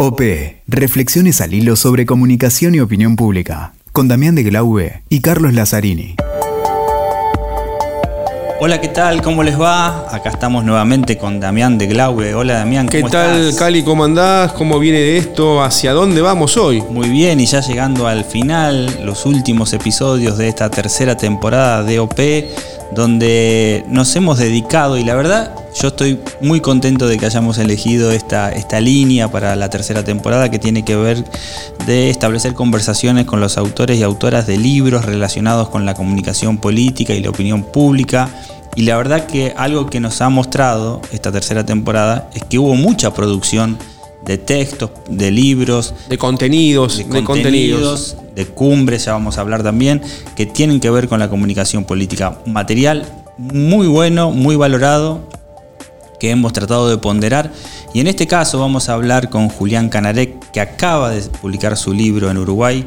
OP, Reflexiones al hilo sobre comunicación y opinión pública, con Damián de Glaube y Carlos Lazzarini. Hola, ¿qué tal? ¿Cómo les va? Acá estamos nuevamente con Damián de Glaube. Hola, Damián, ¿cómo ¿Qué tal, Cali? ¿Cómo andás? ¿Cómo viene esto? ¿Hacia dónde vamos hoy? Muy bien, y ya llegando al final, los últimos episodios de esta tercera temporada de OP, donde nos hemos dedicado, y la verdad, yo estoy muy contento de que hayamos elegido esta, esta línea para la tercera temporada que tiene que ver de establecer conversaciones con los autores y autoras de libros relacionados con la comunicación política y la opinión pública. Y la verdad que algo que nos ha mostrado esta tercera temporada es que hubo mucha producción de textos, de libros, de contenidos, de, contenidos, de cumbres, ya vamos a hablar también, que tienen que ver con la comunicación política. Material muy bueno, muy valorado, que hemos tratado de ponderar. Y en este caso vamos a hablar con Julián Canarek, que acaba de publicar su libro en Uruguay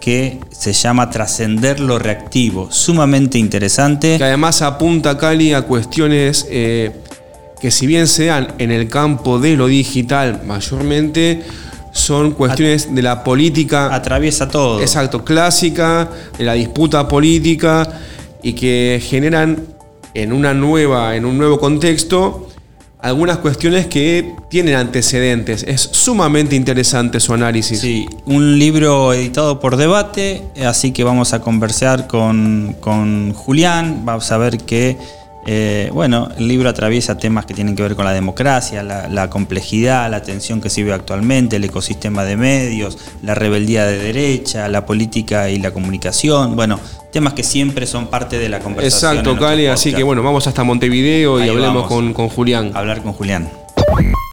que se llama Trascender lo reactivo, sumamente interesante. Que además apunta Cali a cuestiones eh, que si bien se dan en el campo de lo digital mayormente, son cuestiones de la política. Atraviesa todo. Exacto, clásica, de la disputa política y que generan en una nueva, en un nuevo contexto, algunas cuestiones que tienen antecedentes. Es sumamente interesante su análisis. Sí, un libro editado por debate, así que vamos a conversar con, con Julián, vamos a ver que eh, bueno, el libro atraviesa temas que tienen que ver con la democracia, la, complejidad, la tensión que se vive actualmente, el ecosistema de medios, la rebeldía de derecha, la política y la comunicación. Bueno, temas que siempre son parte de la conversación. Exacto, Cali, así que bueno, vamos hasta Montevideo y hablemos con, con Julián. Hablar con Julián.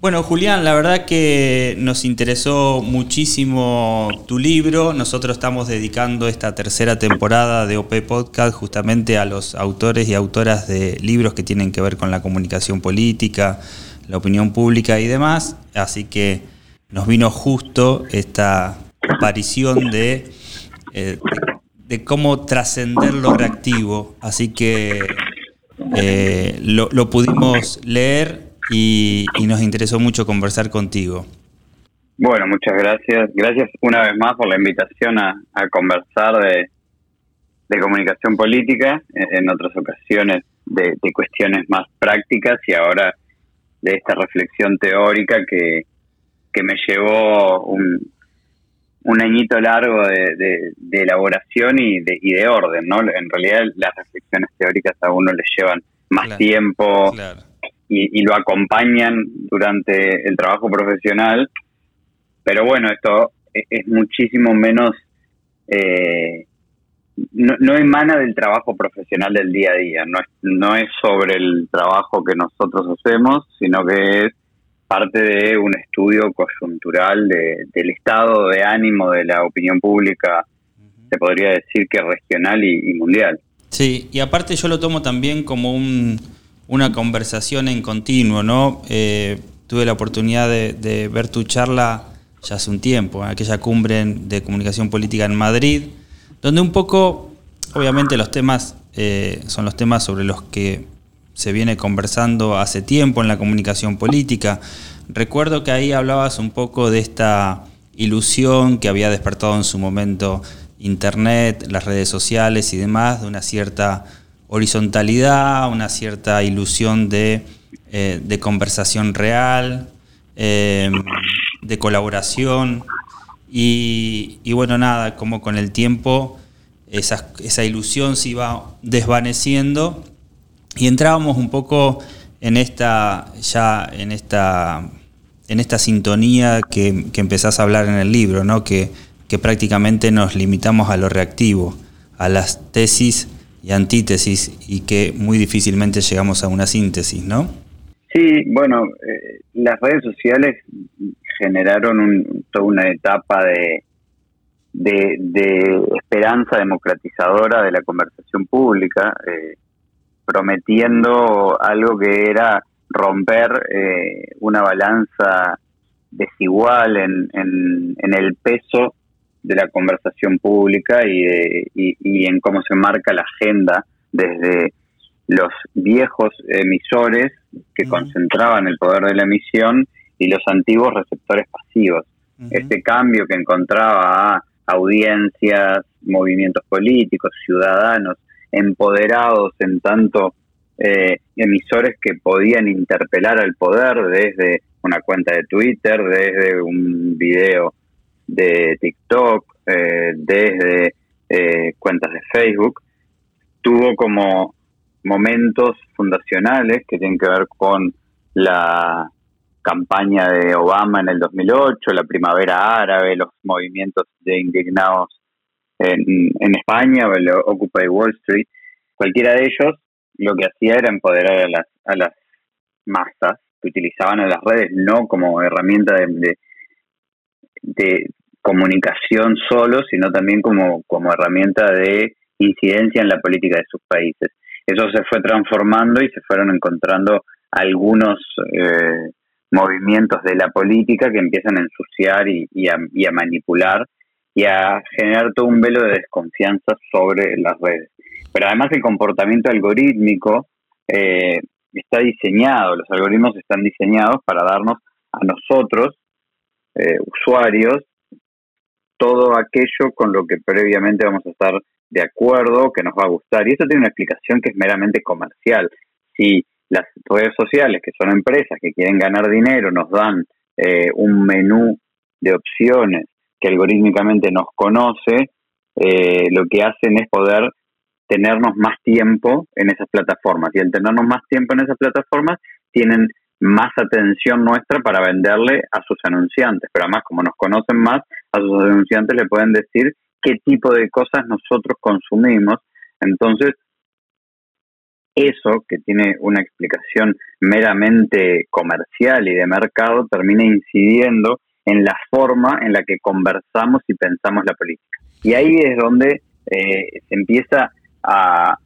Bueno, Julián, la verdad que nos interesó muchísimo tu libro. Nosotros estamos dedicando esta tercera temporada de OP Podcast justamente a los autores y autoras de libros que tienen que ver con la comunicación política, la opinión pública y demás. Así que nos vino justo esta aparición de, eh, de, cómo trascender lo reactivo. Así que eh, lo, lo pudimos leer y, nos interesó mucho conversar contigo. Bueno, muchas gracias. Gracias una vez más por la invitación a, conversar de, comunicación política, en, otras ocasiones de, cuestiones más prácticas y ahora de esta reflexión teórica que, que me llevó un, un añito largo de, elaboración y de, y de orden, ¿no? En realidad las reflexiones teóricas a uno le llevan más tiempo, y, lo acompañan durante el trabajo profesional. Pero bueno, esto e, es, muchísimo menos, eh, no, emana del trabajo profesional del día a día, no es, no es sobre el trabajo que nosotros hacemos, sino que es parte de un estudio coyuntural del estado de ánimo de la opinión pública, se podría decir que regional y mundial. Sí, y aparte yo lo tomo también como un una conversación en continuo, ¿no? Eh, tuve la oportunidad de, ver tu charla ya hace un tiempo, en aquella cumbre de comunicación política en Madrid, donde un poco, obviamente los temas eh, son los temas sobre los que se viene conversando hace tiempo en la comunicación política. Recuerdo que ahí hablabas un poco de esta ilusión que había despertado en su momento Internet, las redes sociales y demás, de una cierta horizontalidad, una cierta ilusión de, eh, conversación real, em, de colaboración. Y, bueno, nada, como con el tiempo esa, esa, ilusión se iba desvaneciendo y entrábamos un poco en esta, ya en esta, en esta sintonía que, que empezás a hablar en el libro, ¿no? que, que prácticamente nos limitamos a lo reactivo, a las tesis y antítesis y que muy difícilmente llegamos a una síntesis, ¿no? Sí, bueno, eh, las redes sociales generaron toda una etapa de, de, esperanza democratizadora de la conversación pública, eh, prometiendo algo que era romper eh, una balanza desigual en, en, en el peso de la conversación pública y, y, en cómo se marca la agenda desde los viejos emisores que concentraban el poder de la emisión y los antiguos receptores pasivos. Este cambio que encontraba a audiencias, movimientos políticos, ciudadanos empoderados en tanto eh, emisores que podían interpelar al poder desde una cuenta de Twitter, desde un video de TikTok, eh, desde eh, cuentas de Facebook, tuvo como momentos fundacionales que tienen que ver con la campaña de Obama en el 2008, la primavera árabe, los movimientos de indignados en, en España el Occupy Wall Street, cualquiera de ellos lo que hacía era empoderar a las, a las masas que utilizaban a las redes no como herramienta de, de, comunicación solo, sino también como, como herramienta de incidencia en la política de sus países. Eso se fue transformando y se fueron encontrando algunos eh, movimientos de la política que empiezan a ensuciar y, a, y, a, manipular y a generar todo un velo de desconfianza sobre las redes. Pero además el comportamiento algorítmico eh, está diseñado, los algoritmos están diseñados para darnos a nosotros, eh, usuarios, todo aquello con lo que previamente vamos a estar de acuerdo, que nos va a gustar. Y esto tiene una explicación que es meramente comercial. Si las redes sociales, que son empresas que quieren ganar dinero, nos dan eh, un menú de opciones que algorítmicamente nos conoce, eh, lo que hacen es poder tenernos más tiempo en esas plataformas. Y al tenernos más tiempo en esas plataformas, tienen más atención nuestra para venderle a sus anunciantes. Pero además, como nos conocen más, a sus anunciantes le pueden decir qué tipo de cosas nosotros consumimos. Entonces, eso, que tiene una explicación meramente comercial y de mercado, termina incidiendo en la forma en la que conversamos y pensamos la política. Y ahí es donde eh, se empieza a,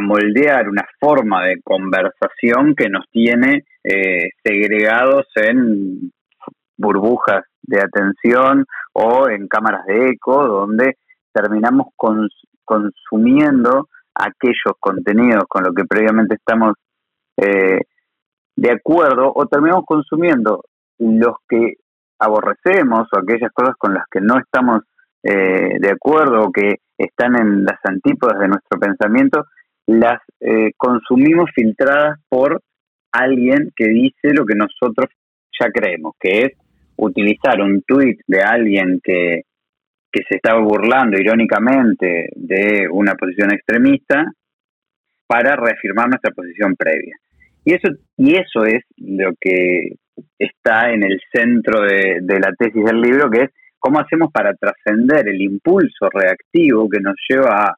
moldear una forma de conversación que nos tiene eh, segregados en burbujas de atención o en cámaras de eco, donde terminamos consumiendo aquellos contenidos con los que previamente estamos eh, de acuerdo o terminamos consumiendo los que aborrecemos o aquellas cosas con las que no estamos eh, de acuerdo o que están en las antípodas de nuestro pensamiento, las eh, consumimos filtradas por alguien que dice lo que nosotros ya creemos, que es utilizar un tweet de alguien que, que se estaba burlando irónicamente de una posición extremista para reafirmar nuestra posición previa. Y eso, y eso es lo que está en el centro de, de la tesis del libro, que es cómo hacemos para trascender el impulso reactivo que nos lleva a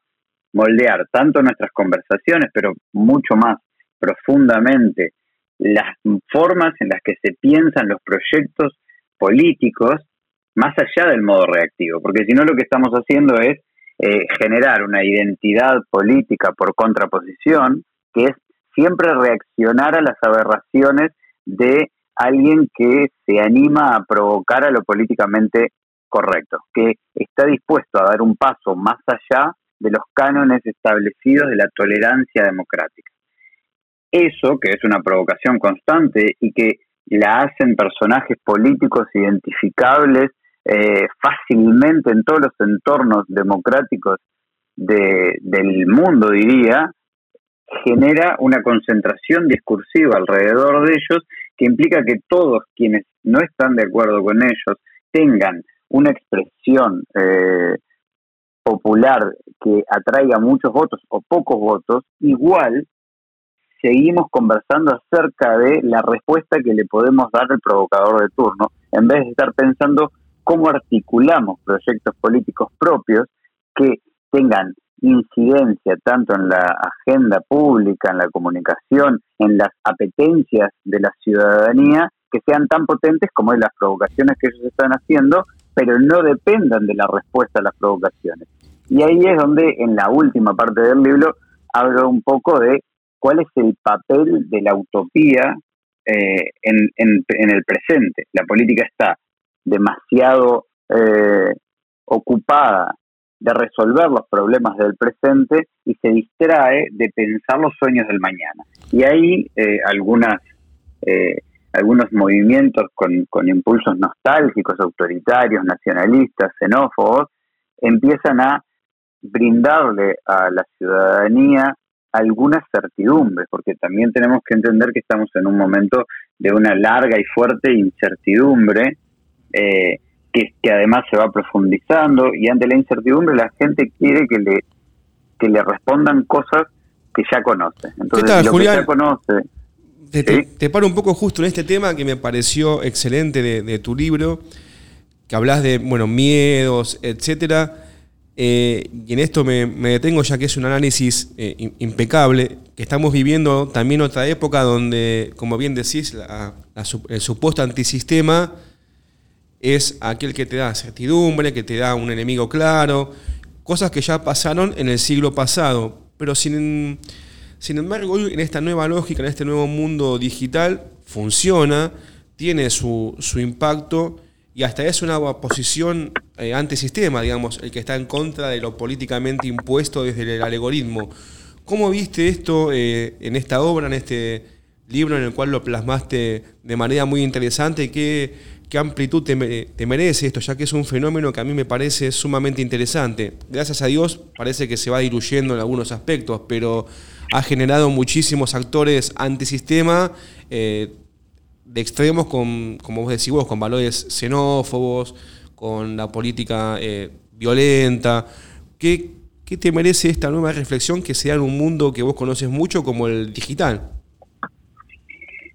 moldear tanto nuestras conversaciones, pero mucho más profundamente las formas en las que se piensan los proyectos políticos más allá del modo reactivo, porque si no lo que estamos haciendo es eh, generar una identidad política por contraposición, que es siempre reaccionar a las aberraciones de alguien que se anima a provocar a lo políticamente correcto, que está dispuesto a dar un paso más allá de los cánones establecidos de la tolerancia democrática. Eso, que es una provocación constante y que la hacen personajes políticos identificables eh, fácilmente en todos los entornos democráticos del mundo, diría, genera una concentración discursiva alrededor de ellos que implica que todos quienes no están de acuerdo con ellos tengan una expresión eh, popular que atraiga muchos votos o pocos votos, igual seguimos conversando acerca de la respuesta que le podemos dar al provocador de turno, en vez de estar pensando cómo articulamos proyectos políticos propios que tengan incidencia tanto en la agenda pública, en la comunicación, en las apetencias de la ciudadanía, que sean tan potentes como las provocaciones que ellos están haciendo, pero no dependan de la respuesta a las provocaciones. Y ahí es donde en la última parte del libro hablo un poco de cuál es el papel de la utopía eh, en, el presente. La política está demasiado eh, ocupada de resolver los problemas del presente y se distrae de pensar los sueños del mañana. Y ahí eh, algunas algunos movimientos con, con impulsos nostálgicos, autoritarios, nacionalistas, xenófobos, empiezan a brindarle a la ciudadanía algunas certidumbres, porque también tenemos que entender que estamos en un momento de una larga y fuerte incertidumbre, eh, que, que además se va profundizando, y ante la incertidumbre la gente quiere que le, que le respondan cosas que ya conoce. Entonces, lo que ya conoce... Te, paro un poco justo en este tema que me pareció excelente de, tu libro, que hablas de bueno, miedos, etcétera eh, y en esto me, detengo ya que es un análisis eh, impecable, que estamos viviendo también otra época donde, como bien decís, el supuesto antisistema es aquel que te da certidumbre, que te da un enemigo claro, cosas que ya pasaron en el siglo pasado. Pero sin, embargo, en esta nueva lógica, en este nuevo mundo digital, funciona, tiene su impacto y hasta es una posición eh, antisistema, digamos, el que está en contra de lo políticamente impuesto desde el algoritmo. ¿Cómo viste esto eh, en esta obra, en este libro en el cual lo plasmaste de manera muy interesante? ¿Qué, qué amplitud te, merece esto, ya que es un fenómeno que a mí me parece sumamente interesante? Gracias a Dios parece que se va diluyendo en algunos aspectos, pero ha generado muchísimos actores antisistema. Eh, de extremos con, como vos decís vos, con valores xenófobos, con la política eh, violenta. ¿Qué, ¿Qué te merece esta nueva reflexión que sea en un mundo que vos conoces mucho como el digital?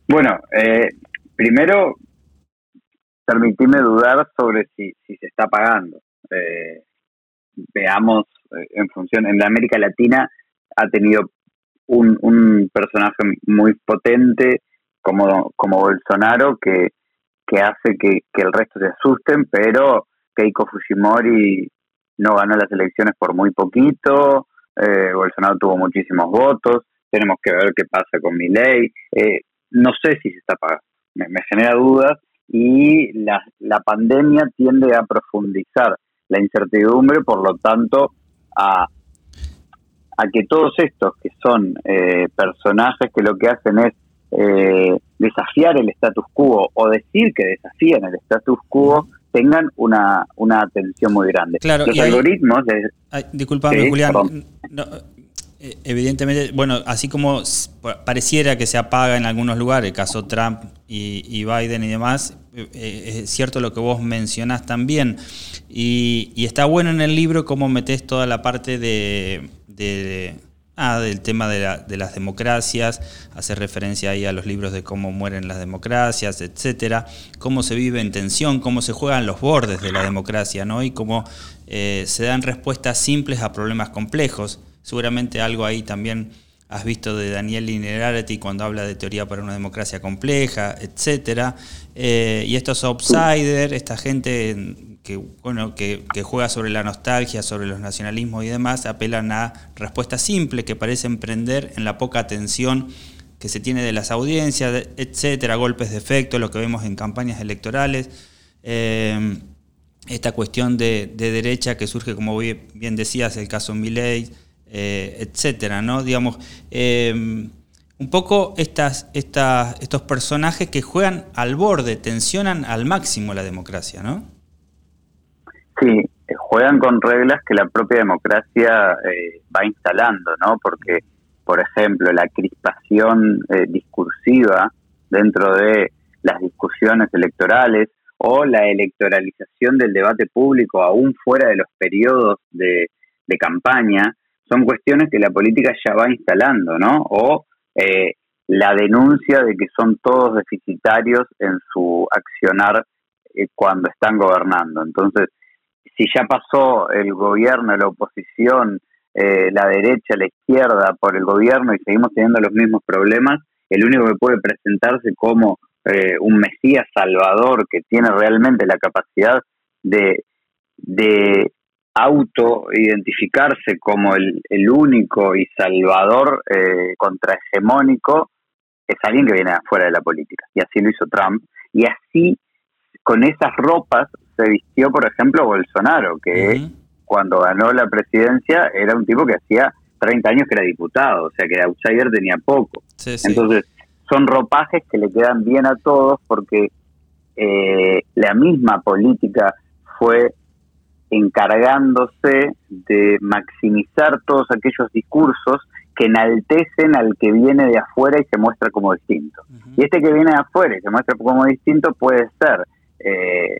Bueno, eh, primero, permitime dudar sobre si, si se está pagando. Eh, veamos en función, en la América Latina ha tenido un, un personaje muy potente como, como Bolsonaro que, que hace que, el resto se asusten, pero Keiko Fujimori no ganó las elecciones por muy poquito, eh, Bolsonaro tuvo muchísimos votos, tenemos que ver qué pasa con mi ley, eh, no sé si se está pagando, me, genera dudas y la, la pandemia tiende a profundizar la incertidumbre, por lo tanto, a, a que todos estos que son eh, personajes que lo que hacen es eh, desafiar el status quo o decir que desafían el status quo tengan una, una atención muy grande. Los algoritmos... disculpame, Julián. Eh, evidentemente, bueno, así como pareciera que se apaga en algunos lugares, el caso Trump y, Biden y demás, eh, es cierto lo que vos mencionás también. Y, está bueno en el libro cómo metés toda la parte de Ah, del tema de, las democracias, hace referencia ahí a los libros de cómo mueren las democracias, etcétera, cómo se vive en tensión, cómo se juegan los bordes de la democracia, ¿no? Y cómo eh, se dan respuestas simples a problemas complejos. Seguramente algo ahí también has visto de Daniel Linerarity cuando habla de teoría para una democracia compleja, etcétera. Eh, y estos outsiders, esta gente que, bueno, que, juega sobre la nostalgia, sobre los nacionalismos y demás, apelan a respuestas simples que parecen prender en la poca atención que se tiene de las audiencias, etcétera, golpes de efecto, lo que vemos en campañas electorales. Eh, esta cuestión de, derecha que surge, como bien decías, el caso Milley, eh, etcétera, ¿no? Digamos, eh, un poco estas, estos personajes que juegan al borde, tensionan al máximo la democracia, ¿no? Sí, eh, juegan con reglas que la propia democracia eh, va instalando, ¿no? Porque, por ejemplo, la crispación eh, discursiva dentro de las discusiones electorales o la electoralización del debate público aún fuera de los periodos de, campaña, son cuestiones que la política ya va instalando, ¿no? O la denuncia de que son todos deficitarios en su accionar cuando están gobernando. Entonces, si ya pasó el gobierno, la oposición, eh, la derecha, la izquierda por el gobierno y seguimos teniendo los mismos problemas, el único que puede presentarse como eh, un Mesías salvador que tiene realmente la capacidad de, de auto-identificarse como el, el, único y salvador eh, contrahegemónico es alguien que viene afuera de la política. Y así lo hizo Trump. Y así, con esas ropas, se vistió, por ejemplo, Bolsonaro, que cuando ganó la presidencia era un tipo que hacía 30 años que era diputado, o sea que de outsider tenía poco. Entonces, son ropajes que le quedan bien a todos porque eh, la misma política fue encargándose de maximizar todos aquellos discursos que enaltecen al que viene de afuera y se muestra como distinto. Y este que viene de afuera y se muestra como distinto puede ser eh,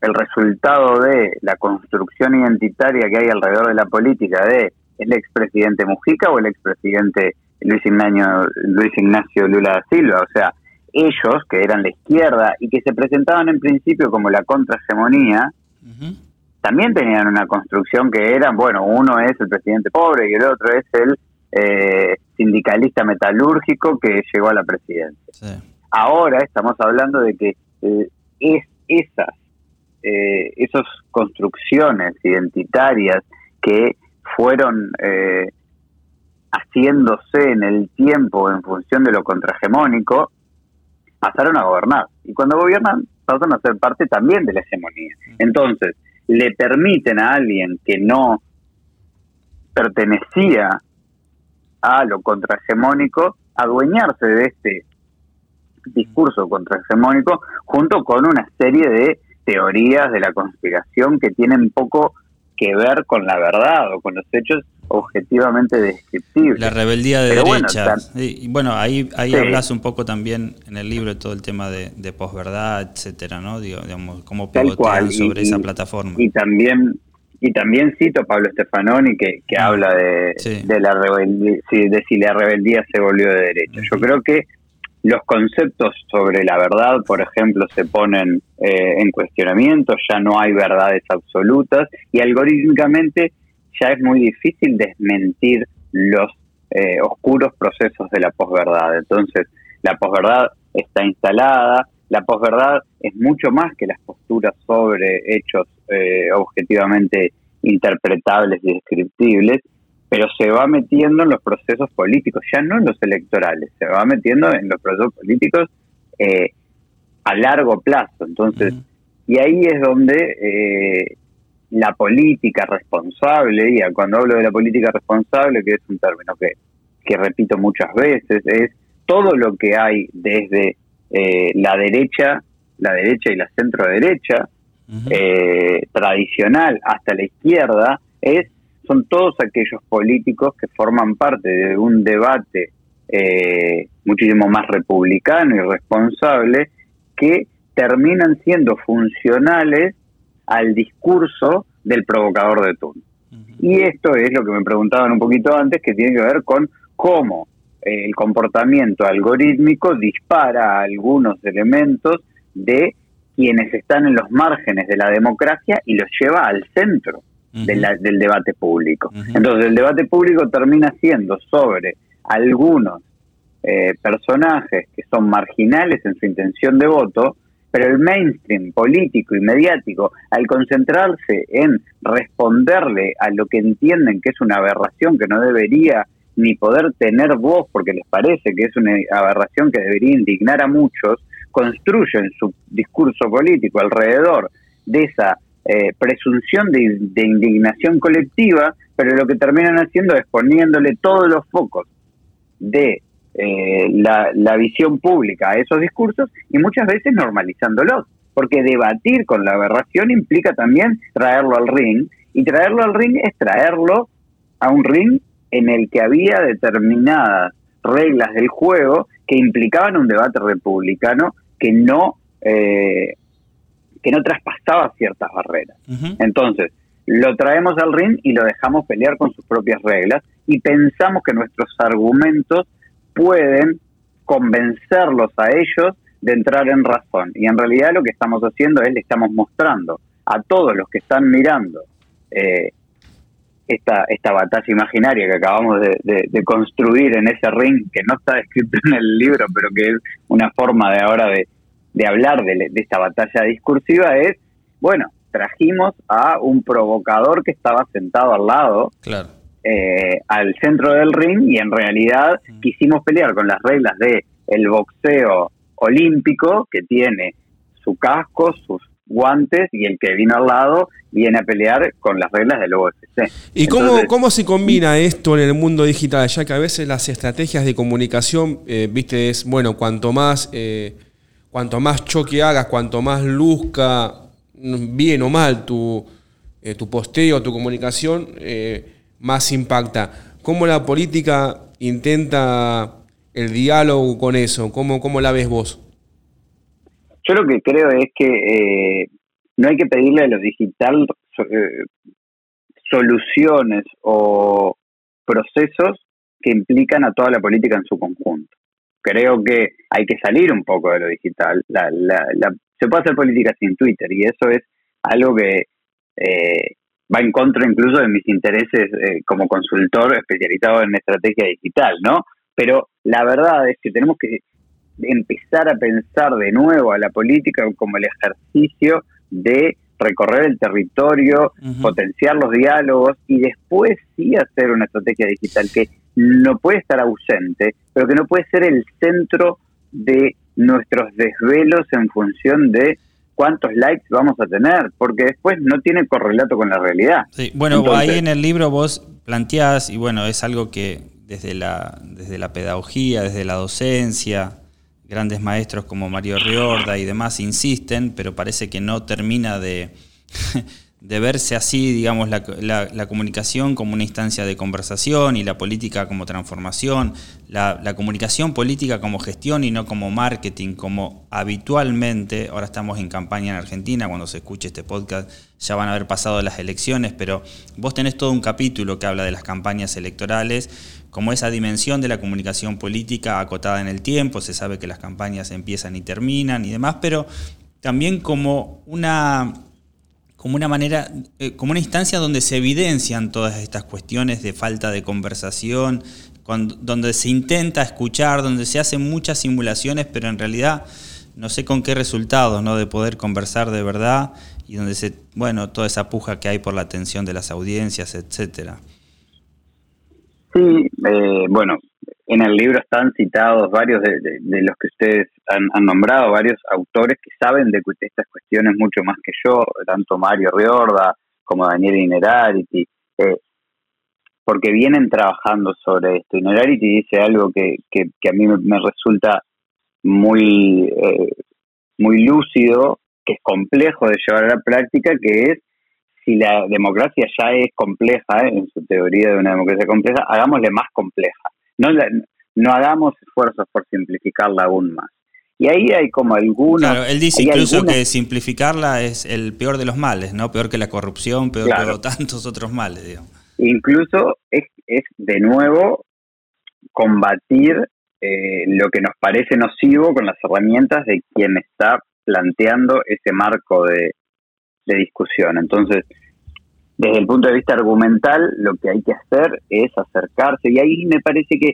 el resultado de la construcción identitaria que hay alrededor de la política de el expresidente Mujica o el expresidente Luis Ignacio, Luis Ignacio Lula da Silva. O sea, ellos, que eran la izquierda y que se presentaban en principio como la contrahegemonía, también tenían una construcción que eran, bueno, uno es el presidente pobre y el otro es el eh, sindicalista metalúrgico que llegó a la presidencia. Ahora estamos hablando de que eh, es esas, eh, esas construcciones identitarias que fueron eh, haciéndose en el tiempo en función de lo contrahegemónico, pasaron a gobernar. Y cuando gobiernan, pasan a ser parte también de la hegemonía. Entonces, le permiten a alguien que no pertenecía a lo contrahegemónico adueñarse de este discurso contrahegemónico junto con una serie de teorías de la conspiración que tienen poco que ver con la verdad o con los hechos objetivamente descriptibles. La rebeldía de derecha. y, bueno, ahí, ahí hablas un poco también en el libro todo el tema de, de posverdad, etcétera, ¿no? digamos, cómo pivotean sobre esa plataforma. Y también y también cito a Pablo Stefanoni que, que ah, habla de, de la rebeldía, de si la rebeldía se volvió de derecha. Yo creo que los conceptos sobre la verdad, por ejemplo, se ponen eh, en cuestionamiento, ya no hay verdades absolutas y algorítmicamente ya es muy difícil desmentir los eh, oscuros procesos de la posverdad. Entonces, la posverdad está instalada, la posverdad es mucho más que las posturas sobre hechos eh, objetivamente interpretables y descriptibles, pero se va metiendo en los procesos políticos, ya no en los electorales, se va metiendo en los procesos políticos eh, a largo plazo. Entonces, y ahí es donde eh, la política responsable, y cuando hablo de la política responsable, que es un término que, que repito muchas veces, es todo lo que hay desde eh, la derecha, la derecha y la centro derecha, tradicional hasta la izquierda, es son todos aquellos políticos que forman parte de un debate eh, muchísimo más republicano y responsable que terminan siendo funcionales al discurso del provocador de turno. Y esto es lo que me preguntaban un poquito antes, que tiene que ver con cómo eh, el comportamiento algorítmico dispara algunos elementos de quienes están en los márgenes de la democracia y los lleva al centro del debate público. Entonces el debate público termina siendo sobre algunos eh, personajes que son marginales en su intención de voto, pero el mainstream político y mediático, al concentrarse en responderle a lo que entienden que es una aberración que no debería ni poder tener voz porque les parece que es una aberración que debería indignar a muchos, construyen su discurso político alrededor de esa eh, presunción de, indignación colectiva, pero lo que terminan haciendo es poniéndole todos los focos de eh, la, visión pública a esos discursos y muchas veces normalizándolos, porque debatir con la aberración implica también traerlo al ring, y traerlo al ring es traerlo a un ring en el que había determinadas reglas del juego que implicaban un debate republicano que no eh, que no traspasaba ciertas barreras. Entonces, lo traemos al ring y lo dejamos pelear con sus propias reglas y pensamos que nuestros argumentos pueden convencerlos a ellos de entrar en razón. Y en realidad lo que estamos haciendo es le estamos mostrando a todos los que están mirando eh, esta, esta batalla imaginaria que acabamos de, de, construir en ese ring, que no está descrito en el libro, pero que es una forma de ahora de, de hablar de, esta batalla discursiva es, bueno, trajimos a un provocador que estaba sentado al lado, eh, al centro del ring, y en realidad mm. quisimos pelear con las reglas de el boxeo olímpico, que tiene su casco, sus guantes y el que vino al lado viene a pelear con las reglas del OFC. ¿Y cómo, cómo se combina esto en el mundo digital? Ya que a veces las estrategias de comunicación, eh, viste, es, bueno, cuanto más, eh, cuanto más choque hagas, cuanto más luzca, bien o mal, tu, eh, tu posteo, tu comunicación, más impacta. ¿Cómo la política intenta el diálogo con eso? ¿Cómo, cómo la ves vos? Yo lo que creo es que eh, no hay que pedirle a lo digital eh, soluciones o procesos que implican a toda la política en su conjunto. Creo que hay que salir un poco de lo digital. se puede hacer política sin Twitter y eso es algo que eh, va en contra incluso de mis intereses como consultor especializado en estrategia digital, ¿no? Pero la verdad es que tenemos que empezar a pensar de nuevo a la política como el ejercicio de recorrer el territorio, potenciar los diálogos y después sí hacer una estrategia digital que no puede estar ausente, pero que no puede ser el centro de nuestros desvelos en función de cuántos likes vamos a tener, porque después no tiene correlato con la realidad. Sí, bueno, ahí en el libro vos planteás, y bueno, es algo que desde la, desde la pedagogía, desde la docencia, grandes maestros como Mario Riorda y demás insisten, pero parece que no termina de, de verse así, digamos, la, comunicación como una instancia de conversación y la política como transformación, la, comunicación política como gestión y no como marketing, como habitualmente, ahora estamos en campaña en Argentina, cuando se escuche este podcast ya van a haber pasado las elecciones, pero vos tenés todo un capítulo que habla de las campañas electorales como esa dimensión de la comunicación política acotada en el tiempo, se sabe que las campañas empiezan y terminan y demás, pero también como una, como una manera, eh, como una instancia donde se evidencian todas estas cuestiones de falta de conversación, donde se intenta escuchar, donde se hacen muchas simulaciones, pero en realidad no sé con qué resultados, ¿no? De poder conversar de verdad y donde se, bueno, toda esa puja que hay por la atención de las audiencias, etcétera. Sí, eh, bueno, en el libro están citados varios de, los que ustedes han, nombrado, varios autores que saben de estas cuestiones mucho más que yo, tanto Mario Riorda como Daniel Inerarity, eh, porque vienen trabajando sobre esto. Inerarity dice algo que, que, a mí me, resulta muy, eh, muy lúcido, que es complejo de llevar a la práctica, que es si la democracia ya es compleja, en su teoría de una democracia compleja, hagámosle más compleja. No, no hagamos esfuerzos por simplificarla aún más. Y ahí hay como alguna... Claro, él dice incluso que simplificarla es el peor de los males, ¿no? Peor que la corrupción, peor que tantos otros males, digo. Incluso es, es de nuevo combatir eh, lo que nos parece nocivo con las herramientas de quien está planteando ese marco de, de discusión. Entonces, desde el punto de vista argumental, lo que hay que hacer es acercarse y ahí me parece que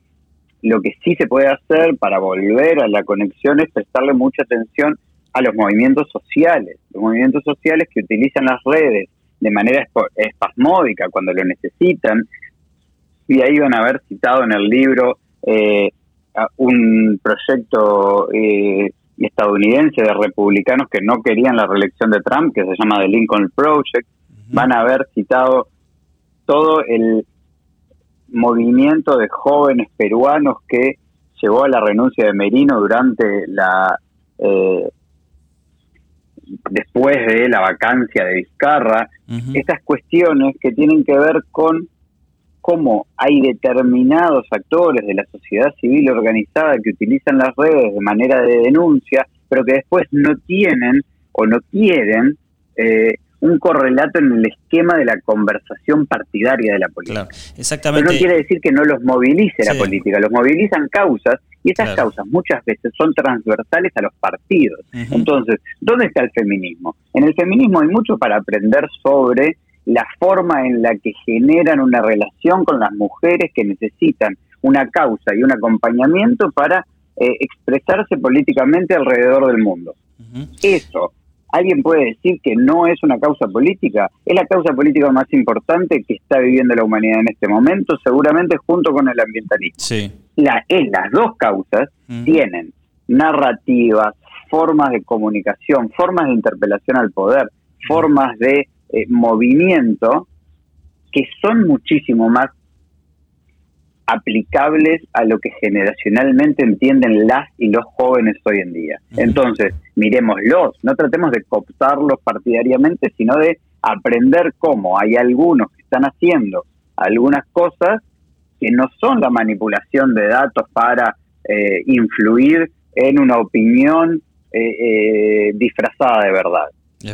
lo que sí se puede hacer para volver a la conexión es prestarle mucha atención a los movimientos sociales, los movimientos sociales que utilizan las redes de manera espasmódica cuando lo necesitan. Y ahí van a haber citado en el libro eh, un proyecto eh, estadounidense de republicanos que no querían la reelección de Trump, que se llama The Lincoln Project, van a haber citado todo el movimiento de jóvenes peruanos que llevó a la renuncia de Merino durante la eh, después de la vacancia de Vizcarra, estas cuestiones que tienen que ver con cómo hay determinados actores de la sociedad civil organizada que utilizan las redes de manera de denuncia, pero que después no tienen o no quieren eh, un correlato en el esquema de la conversación partidaria de la política. exactamente. Pero no quiere decir que no los movilice la política, los movilizan causas y esas causas muchas veces son transversales a los partidos. Entonces, ¿dónde está el feminismo? En el feminismo hay mucho para aprender sobre la forma en la que generan una relación con las mujeres que necesitan una causa y un acompañamiento para eh, expresarse políticamente alrededor del mundo. Eso, ¿alguien puede decir que no es una causa política? Es la causa política más importante que está viviendo la humanidad en este momento, seguramente junto con el ambientalismo. Sí. La, las dos causas tienen narrativas, formas de comunicación, formas de interpelación al poder, formas de eh, movimiento que son muchísimo más aplicables a lo que generacionalmente entienden las y los jóvenes hoy en día. Entonces, miremoslos, no tratemos de cooptarlos partidariamente, sino de aprender cómo hay algunos que están haciendo algunas cosas que no son la manipulación de datos para eh, influir en una opinión eh, eh, disfrazada de verdad.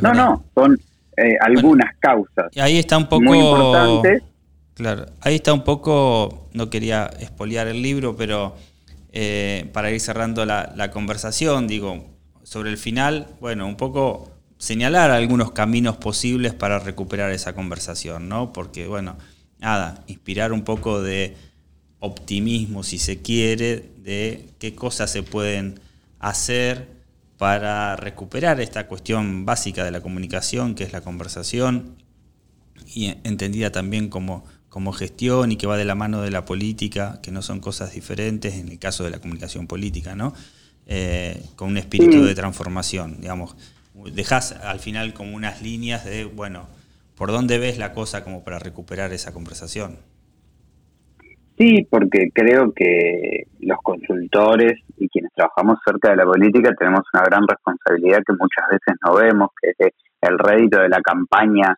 no, no, son algunas causas. Y ahí está un poco... Muy importantes Claro, ahí está un poco, no quería espolear el libro, pero eh, para ir cerrando la, conversación, digo, sobre el final, bueno, un poco señalar algunos caminos posibles para recuperar esa conversación, ¿no? Porque, bueno, nada, inspirar un poco de optimismo, si se quiere, de qué cosas se pueden hacer para recuperar esta cuestión básica de la comunicación, que es la conversación, y entendida también como como gestión y que va de la mano de la política, que no son cosas diferentes en el caso de la comunicación política, ¿no? Eh, con un espíritu de transformación, digamos. Dejas al final como unas líneas de, bueno, ¿por dónde ves la cosa como para recuperar esa conversación? Sí, porque creo que los consultores y quienes trabajamos cerca de la política tenemos una gran responsabilidad que muchas veces no vemos, que es el rédito de la campaña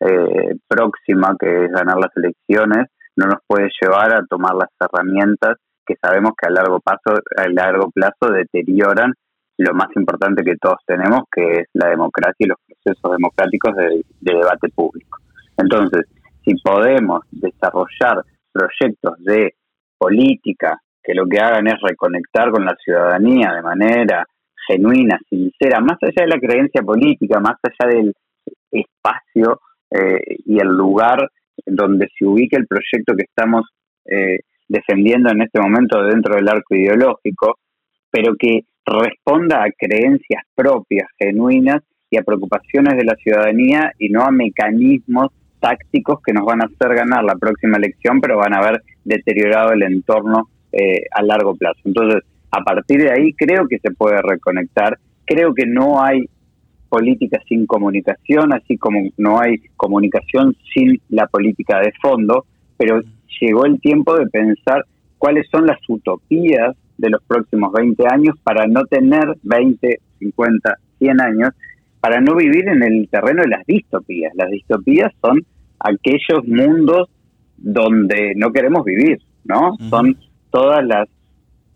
eh, próxima, que es ganar las elecciones, no nos puede llevar a tomar las herramientas que sabemos que a largo, paso, a largo plazo deterioran lo más importante que todos tenemos, que es la democracia y los procesos democráticos de, debate público. Entonces, si podemos desarrollar proyectos de política que lo que hagan es reconectar con la ciudadanía de manera genuina, sincera, más allá de la creencia política, más allá del espacio eh, y el lugar donde se ubique el proyecto que estamos eh, defendiendo en este momento dentro del arco ideológico, pero que responda a creencias propias, genuinas y a preocupaciones de la ciudadanía y no a mecanismos tácticos que nos van a hacer ganar la próxima elección, pero van a haber deteriorado el entorno eh, a largo plazo. Entonces, a partir de ahí creo que se puede reconectar, creo que no hay política sin comunicación, así como no hay comunicación sin la política de fondo, pero llegó el tiempo de pensar cuáles son las utopías de los próximos 20 años para no tener 20, 50, 100 años, para no vivir en el terreno de las distopías. Las distopías son aquellos mundos donde no queremos vivir, ¿no? Son todas las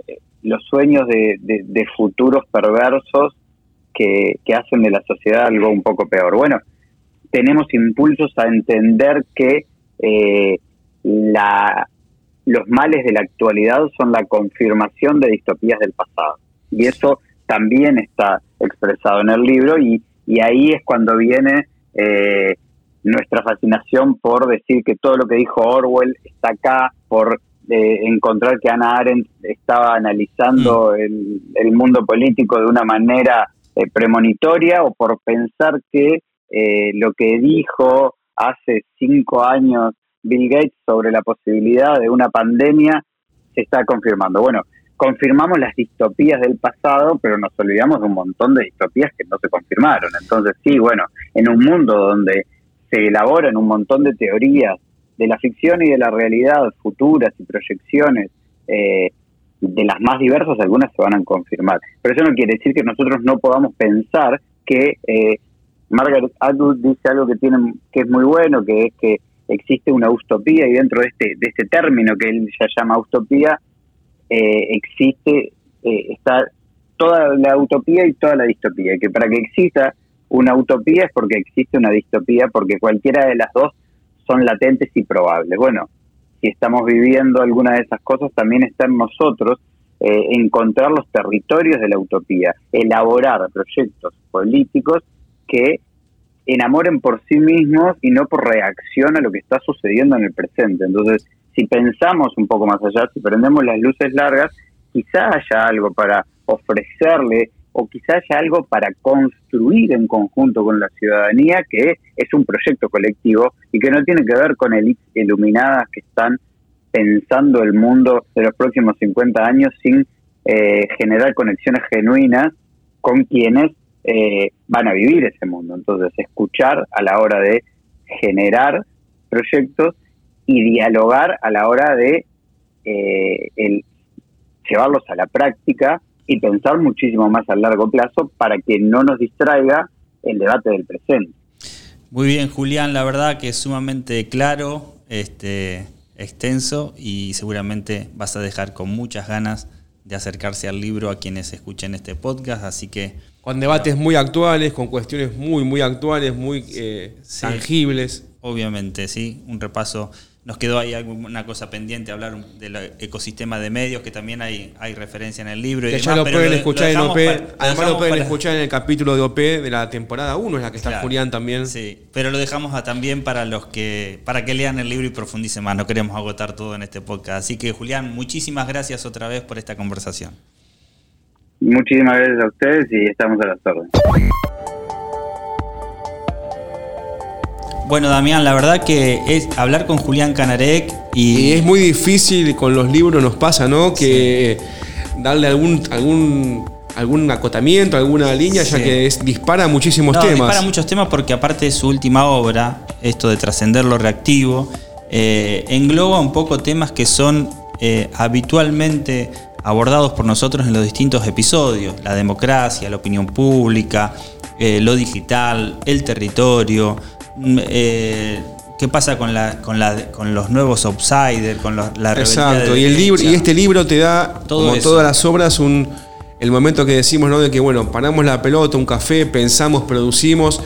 eh, los sueños de, de futuros perversos que, hacen de la sociedad algo un poco peor. Bueno, tenemos impulsos a entender que eh, la, los males de la actualidad son la confirmación de distopías del pasado. Y eso también está expresado en el libro y, y ahí es cuando viene eh, nuestra fascinación por decir que todo lo que dijo Orwell está acá, por eh, encontrar que Ana Arendt estaba analizando mm. el, el, mundo político de una manera eh, premonitoria o por pensar que eh, lo que dijo hace cinco años Bill Gates sobre la posibilidad de una pandemia se está confirmando. Bueno, confirmamos las distopías del pasado, pero nos olvidamos de un montón de distopías que no se confirmaron. Entonces, sí, bueno, en un mundo donde se elaboran un montón de teorías de la ficción y de la realidad futuras y proyecciones eh, de las más diversas, algunas se van a confirmar. Pero eso no quiere decir que nosotros no podamos pensar que eh, Margaret Atwood dice algo que tiene que es muy bueno, que es que existe una utopía y dentro de este de este término que él ya llama utopía eh, existe eh, está toda la utopía y toda la distopía, que para que exista una utopía es porque existe una distopía, porque cualquiera de las dos son latentes y probables. Bueno, si estamos viviendo alguna de esas cosas, también está en nosotros eh, encontrar los territorios de la utopía, elaborar proyectos políticos que enamoren por sí mismos y no por reacción a lo que está sucediendo en el presente. Entonces, si pensamos un poco más allá, si prendemos las luces largas, quizá haya algo para ofrecerle o quizá haya algo para construir en conjunto con la ciudadanía que es un proyecto colectivo y que no tiene que ver con elites iluminadas que están pensando el mundo de los próximos 50 años sin eh, generar conexiones genuinas con quienes eh, van a vivir ese mundo. Entonces, escuchar a la hora de generar proyectos y dialogar a la hora de eh, llevarlos a la práctica y pensar muchísimo más a largo plazo para que no nos distraiga el debate del presente. Muy bien, Julián, la verdad que es sumamente claro, este, extenso y seguramente vas a dejar con muchas ganas de acercarse al libro a quienes escuchen este podcast, así que... Con debates muy actuales, con cuestiones muy, muy actuales, muy eh, tangibles. Obviamente, sí, un repaso nos quedó ahí alguna cosa pendiente, hablar del ecosistema de medios, que también hay, hay referencia en el libro. Y que ya lo pueden escuchar en OP. además lo pueden escuchar en el capítulo de OP de la temporada 1, en la que está Julián también. Sí, pero lo dejamos también para los que para que lean el libro y profundicen más. No queremos agotar todo en este podcast. Así que, Julián, muchísimas gracias otra vez por esta conversación. Muchísimas gracias a ustedes y estamos a las órdenes. Bueno, Damián, la verdad que es hablar con Julián Canarek y... es muy difícil con los libros nos pasa, ¿no? Que darle algún, algún, algún acotamiento, alguna línea, ya que es, dispara muchísimos temas. Dispara muchos temas porque aparte de su última obra, esto de trascender lo reactivo, eh, engloba un poco temas que son eh, habitualmente abordados por nosotros en los distintos episodios. La democracia, la opinión pública, eh, lo digital, el territorio, eh, qué pasa con, la, con, la, con los nuevos outsiders, con la Exacto, y, el libro, y este libro te da, como todas las obras, un, el momento que decimos, ¿no? De que, bueno, paramos la pelota, un café, pensamos, producimos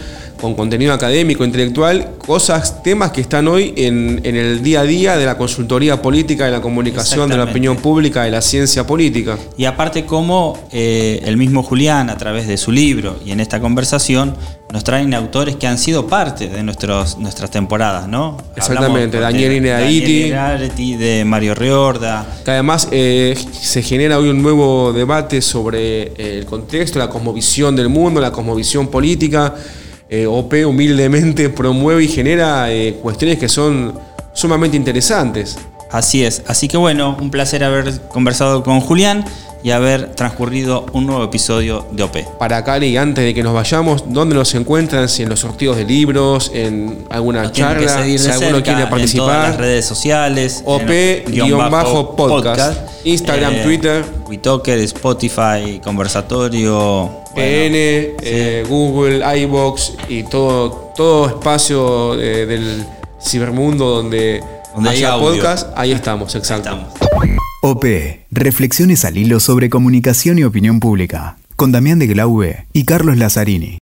con contenido académico, intelectual, cosas, temas que están hoy en, el día a día de la consultoría política, de la comunicación, de la opinión pública, de la ciencia política. Y aparte como eh, el mismo Julián, a través de su libro y en esta conversación, nos traen autores que han sido parte de nuestros, nuestras temporadas, ¿no? Exactamente, Daniel Inedaiti. de Mario Riorda. Que además eh, se genera hoy un nuevo debate sobre el contexto, la cosmovisión del mundo, la cosmovisión política. Eh, OP humildemente promueve y genera eh, cuestiones que son sumamente interesantes. Así es, así que bueno, un placer haber conversado con Julián y haber transcurrido un nuevo episodio de OP. Para Cali, antes de que nos vayamos, ¿dónde nos encuentran? Si en los sorteos de libros, en alguna charla, si alguno quiere participar. En todas las redes sociales. OP-podcast. Instagram, eh, Twitter. WeTalker, Spotify, Conversatorio. PN, eh, Google, iBox y todo, todo espacio eh, del cibermundo donde, donde haya podcast, ahí estamos, exacto. OP, reflexiones al hilo sobre comunicación y opinión pública, con Damián de Glaube y Carlos Lazzarini.